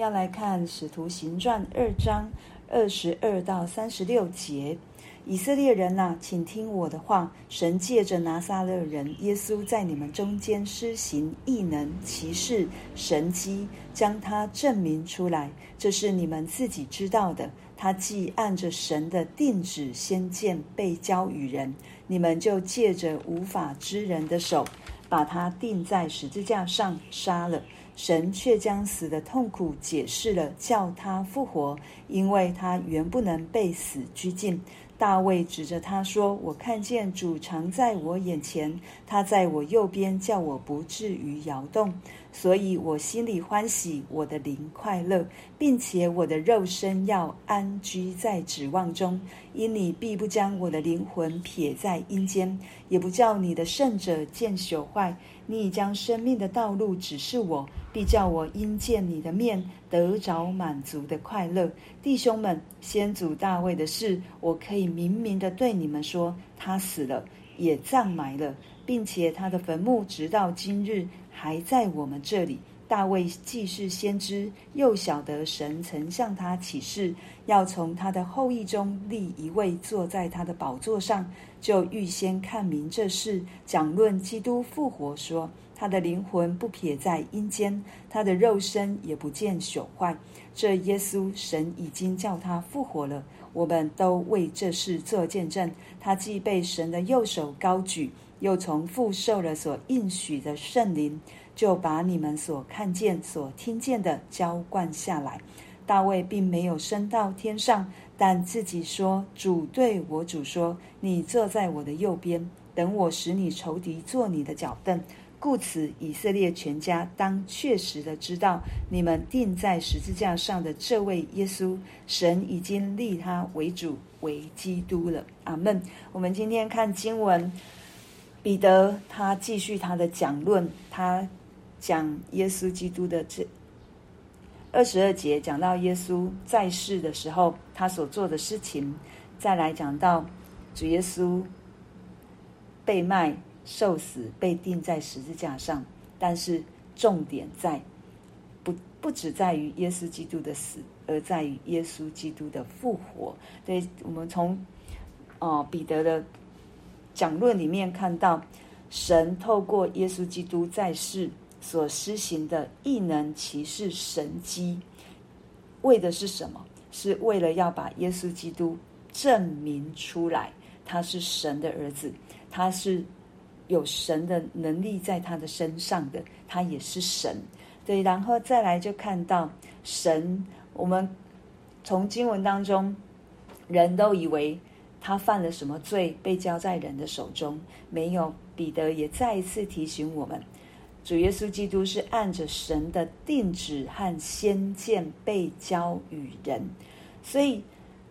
要来看《使徒行传》二章二十二到三十六节。以色列人呐、请听我的话。神借着拿撒勒人耶稣，在你们中间施行异能、奇事、神迹，将他证明出来。这是你们自己知道的。他既按着神的定旨先见被交与人，你们就借着无法之人的手，把他钉在十字架上杀了。神却将死的痛苦解释了，叫他复活，因为他原不能被死拘禁。大卫指着他说：“我看见主常在我眼前，他在我右边，叫我不至于摇动。所以我心里欢喜，我的灵快乐，并且我的肉身要安居在指望中。因你必不将我的灵魂撇在阴间，也不叫你的圣者见朽坏。你已将生命的道路指示我，必叫我因见你的面得着满足的快乐。弟兄们，先祖大卫的事，我可以明明的对你们说：他死了，也葬埋了，并且他的坟墓直到今日还在我们这里。大卫既是先知，又晓得神曾向他启示，要从他的后裔中立一位坐在他的宝座上，就预先看明这事，讲论基督复活说，他的灵魂不撇在阴间，他的肉身也不见朽坏。这耶稣，神已经叫他复活了，我们都为这事作见证。他既被神的右手高举，又从父受了所应许的圣灵。就把你们所看见、所听见的浇灌下来。大卫并没有升到天上，但自己说：“主对我主说，你坐在我的右边，等我使你仇敌坐你的脚凳。”故此，以色列全家当确实的知道，你们钉在十字架上的这位耶稣，神已经立他为主、为基督了。阿门。我们今天看经文，彼得他继续他的讲论，他。讲耶稣基督的这二十二节，讲到耶稣在世的时候，他所做的事情，再来讲到主耶稣被卖、受死、被钉在十字架上。但是重点在不不只在于耶稣基督的死，而在于耶稣基督的复活。对，我们从哦彼得的讲论里面看到，神透过耶稣基督在世。所施行的异能、骑士、神迹，为的是什么？是为了要把耶稣基督证明出来，他是神的儿子，他是有神的能力在他的身上的，他也是神。对，然后再来就看到神，我们从经文当中，人都以为他犯了什么罪，被交在人的手中，没有。彼得也再一次提醒我们。主耶稣基督是按着神的定旨和先见被交与人，所以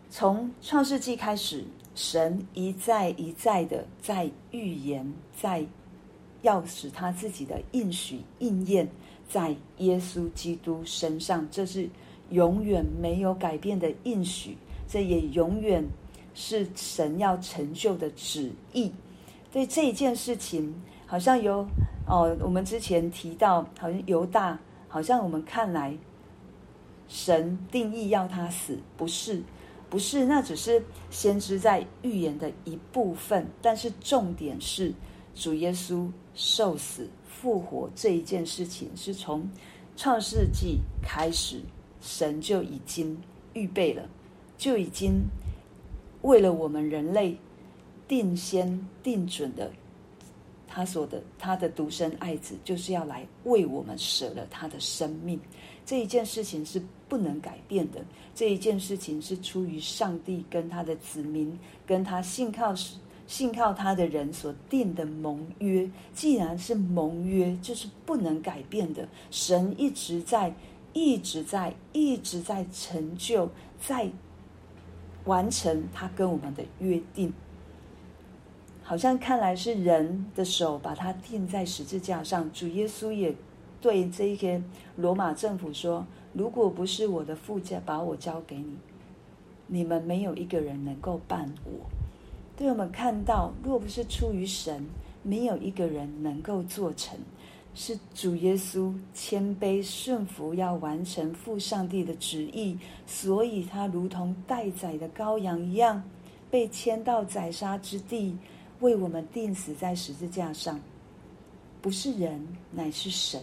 从创世纪开始，神一再一再的在预言，在要使他自己的应许应验在耶稣基督身上，这是永远没有改变的应许，这也永远是神要成就的旨意。对这一件事情，好像有。哦，我们之前提到，好像犹大，好像我们看来，神定义要他死，不是，不是，那只是先知在预言的一部分。但是重点是，主耶稣受死复活这一件事情，是从创世纪开始，神就已经预备了，就已经为了我们人类定先定准的。他说的，他的独生爱子就是要来为我们舍了他的生命，这一件事情是不能改变的。这一件事情是出于上帝跟他的子民，跟他信靠信靠他的人所定的盟约。既然是盟约，就是不能改变的。神一直在，一直在，一直在成就，在完成他跟我们的约定。好像看来是人的手把他钉在十字架上，主耶稣也对这一个罗马政府说：“如果不是我的父家把我交给你，你们没有一个人能够办我。”对我们看到，若不是出于神，没有一个人能够做成。是主耶稣谦卑顺服，要完成父上帝的旨意，所以他如同待宰的羔羊一样，被牵到宰杀之地，为我们钉死在十字架上。不是人，乃是神；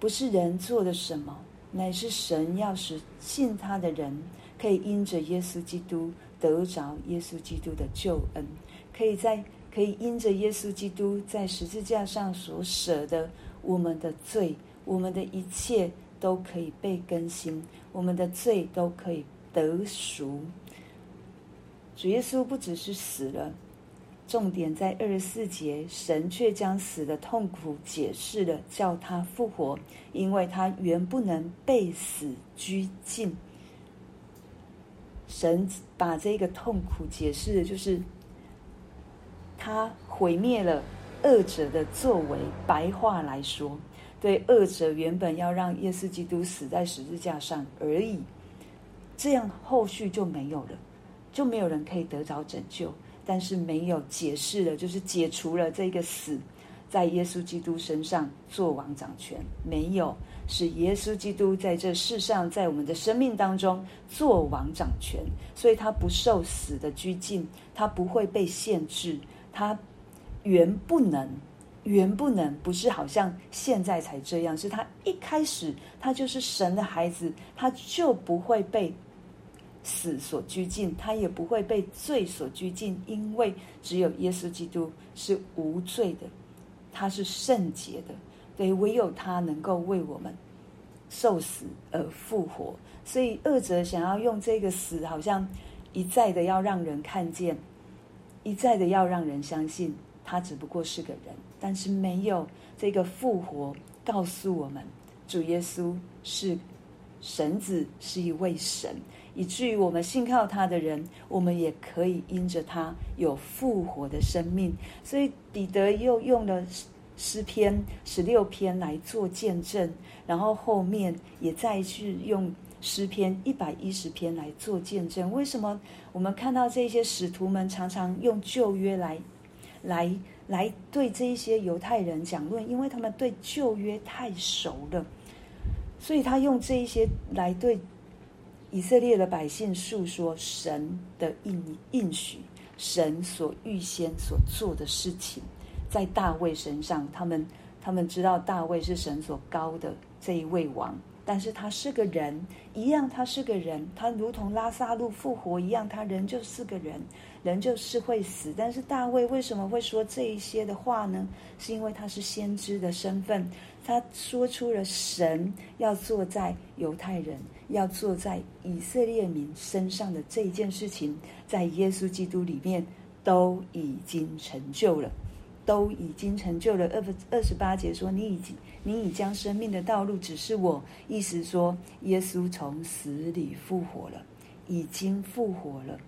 不是人做的什么，乃是神要使信他的人可以因着耶稣基督得着耶稣基督的救恩，可以在。可以因着耶稣基督在十字架上所舍的我们的罪，我们的一切都可以被更新，我们的罪都可以得赎。主耶稣不只是死了，重点在二十四节，神却将死的痛苦解释了，叫他复活，因为他原不能被死拘禁。神把这个痛苦解释的就是。他毁灭了恶者的作为。白话来说，对恶者原本要让耶稣基督死在十字架上而已，这样后续就没有了，就没有人可以得着拯救。但是没有解释了，就是解除了这个死在耶稣基督身上做王掌权，没有，是耶稣基督在这世上，在我们的生命当中做王掌权，所以他不受死的拘禁，他不会被限制。他原不能，原不能，不是好像现在才这样，是他一开始他就是神的孩子，他就不会被死所拘禁，他也不会被罪所拘禁，因为只有耶稣基督是无罪的，他是圣洁的，对，唯有他能够为我们受死而复活，所以恶者想要用这个死，好像一再的要让人看见。一再的要让人相信他只不过是个人，但是没有这个复活告诉我们，主耶稣是神子，是一位神，以至于我们信靠他的人，我们也可以因着他有复活的生命。所以彼得又用了诗篇十六篇来做见证，然后后面也再去用。诗篇一百一十篇来做见证，为什么我们看到这些使徒们常常用旧约来，来来对这一些犹太人讲论？因为他们对旧约太熟了，所以他用这一些来对以色列的百姓诉说神的应应许，神所预先所做的事情，在大卫身上，他们他们知道大卫是神所高的这一位王。但是他是个人，一样，他是个人，他如同拉萨路复活一样，他人就是个人，人就是会死。但是大卫为什么会说这一些的话呢？是因为他是先知的身份，他说出了神要坐在犹太人，要坐在以色列民身上的这一件事情，在耶稣基督里面都已经成就了。都已经成就了。二二十八节说：“你已经，你已将生命的道路指示我。”意思说，耶稣从死里复活了，已经复活了。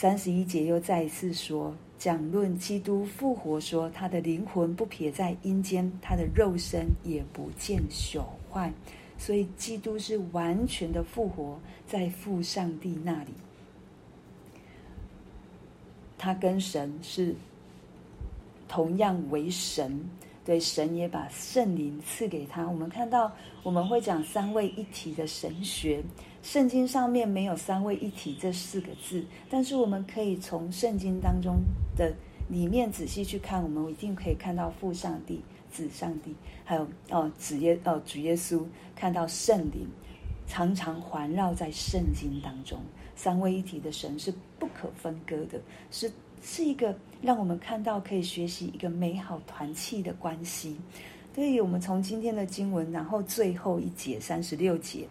三十一节又再一次说，讲论基督复活，说他的灵魂不撇在阴间，他的肉身也不见朽坏。所以，基督是完全的复活，在父上帝那里，他跟神是。同样为神，对神也把圣灵赐给他。我们看到，我们会讲三位一体的神学。圣经上面没有三位一体这四个字，但是我们可以从圣经当中的里面仔细去看，我们一定可以看到父上帝、子上帝，还有哦子耶哦主耶稣，看到圣灵常常环绕在圣经当中。三位一体的神是不可分割的，是。是一个让我们看到可以学习一个美好团契的关系。所以，我们从今天的经文，然后最后一节三十六节，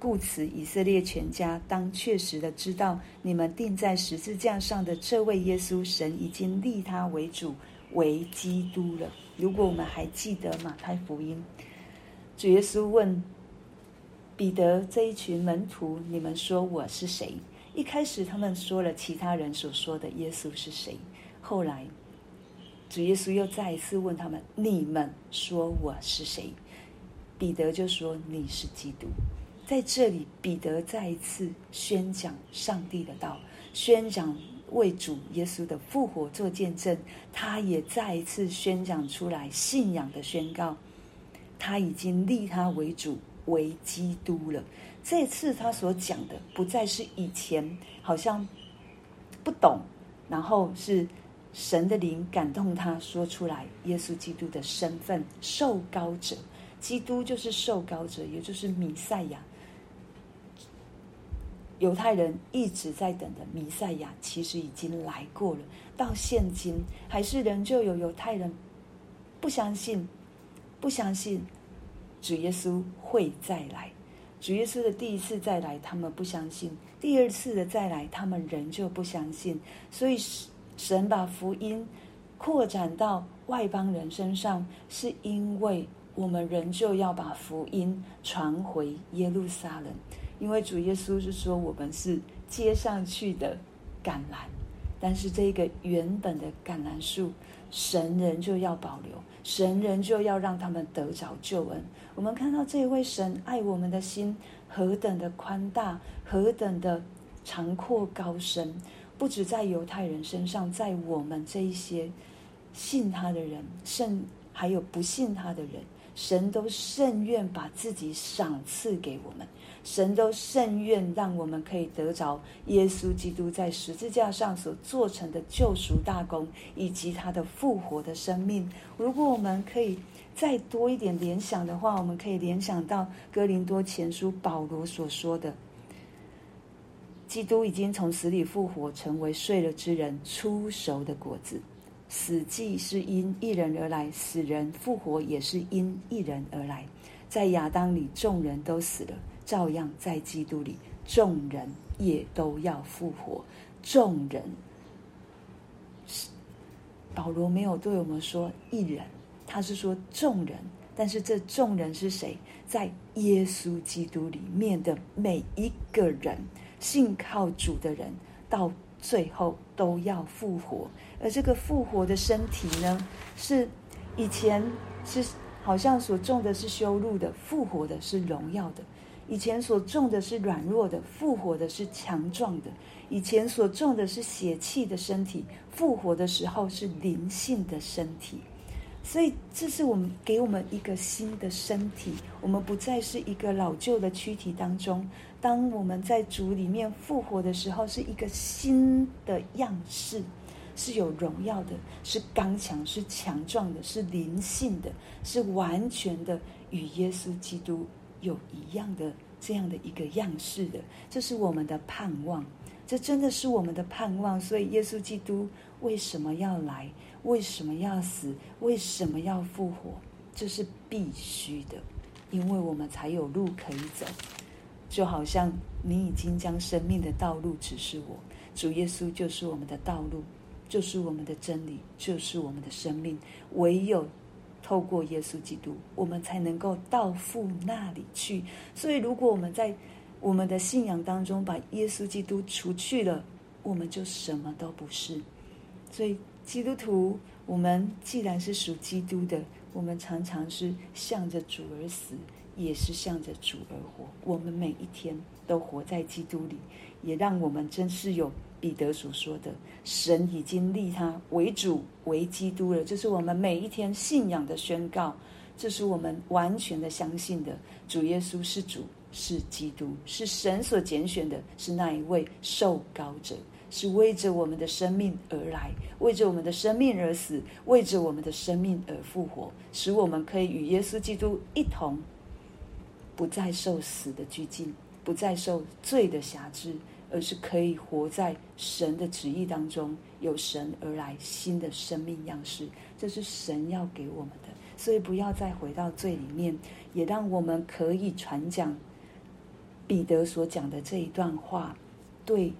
故此以色列全家当确实的知道，你们钉在十字架上的这位耶稣，神已经立他为主为基督了。如果我们还记得马太福音，主耶稣问彼得这一群门徒：“你们说我是谁？”一开始他们说了其他人所说的耶稣是谁，后来主耶稣又再一次问他们：“你们说我是谁？”彼得就说：“你是基督。”在这里，彼得再一次宣讲上帝的道，宣讲为主耶稣的复活做见证，他也再一次宣讲出来信仰的宣告，他已经立他为主为基督了。这次他所讲的不再是以前好像不懂，然后是神的灵感动他说出来耶稣基督的身份，受膏者，基督就是受膏者，也就是弥赛亚。犹太人一直在等的弥赛亚，其实已经来过了。到现今，还是仍旧有犹太人不相信，不相信主耶稣会再来。主耶稣的第一次再来，他们不相信；第二次的再来，他们仍旧不相信。所以，神把福音扩展到外邦人身上，是因为我们仍旧要把福音传回耶路撒冷。因为主耶稣是说，我们是接上去的橄榄，但是这个原本的橄榄树，神人就要保留，神人就要让他们得着救恩。我们看到这一位神爱我们的心何等的宽大，何等的长阔高深，不止在犹太人身上，在我们这一些信他的人，甚还有不信他的人，神都甚愿把自己赏赐给我们。神都甚愿让我们可以得着耶稣基督在十字架上所做成的救赎大功，以及他的复活的生命。如果我们可以再多一点联想的话，我们可以联想到哥林多前书保罗所说的：基督已经从死里复活，成为睡了之人初熟的果子。死既是因一人而来，死人复活也是因一人而来。在亚当里，众人都死了。照样在基督里，众人也都要复活。众人，保罗没有对我们说一人，他是说众人。但是这众人是谁？在耶稣基督里面的每一个人，信靠主的人，到最后都要复活。而这个复活的身体呢，是以前是好像所种的是修路的，复活的是荣耀的。以前所种的是软弱的，复活的是强壮的；以前所种的是血气的身体，复活的时候是灵性的身体。所以，这是我们给我们一个新的身体。我们不再是一个老旧的躯体当中。当我们在主里面复活的时候，是一个新的样式，是有荣耀的，是刚强，是强壮的，是灵性的，是完全的与耶稣基督。有一样的这样的一个样式的，这是我们的盼望，这真的是我们的盼望。所以，耶稣基督为什么要来？为什么要死？为什么要复活？这是必须的，因为我们才有路可以走。就好像你已经将生命的道路指示我，主耶稣就是我们的道路，就是我们的真理，就是我们的生命。唯有。透过耶稣基督，我们才能够到父那里去。所以，如果我们在我们的信仰当中把耶稣基督除去了，我们就什么都不是。所以，基督徒，我们既然是属基督的，我们常常是向着主而死，也是向着主而活。我们每一天都活在基督里，也让我们真是有。彼得所说的，神已经立他为主为基督了，这是我们每一天信仰的宣告，这是我们完全的相信的。主耶稣是主，是基督，是神所拣选的，是那一位受膏者，是为着我们的生命而来，为着我们的生命而死，为着我们的生命而复活，使我们可以与耶稣基督一同，不再受死的拘禁，不再受罪的辖制。而是可以活在神的旨意当中，有神而来新的生命样式，这是神要给我们的。所以不要再回到罪里面，也让我们可以传讲彼得所讲的这一段话，对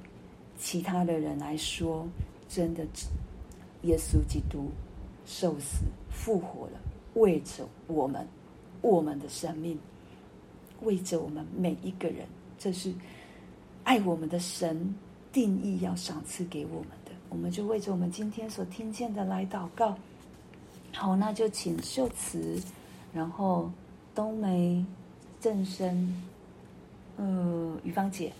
其他的人来说，真的，耶稣基督受死复活了，为着我们，我们的生命，为着我们每一个人，这是。爱我们的神定义要赏赐给我们的，我们就为着我们今天所听见的来祷告。好，那就请秀慈，然后冬梅、正生，呃，于芳姐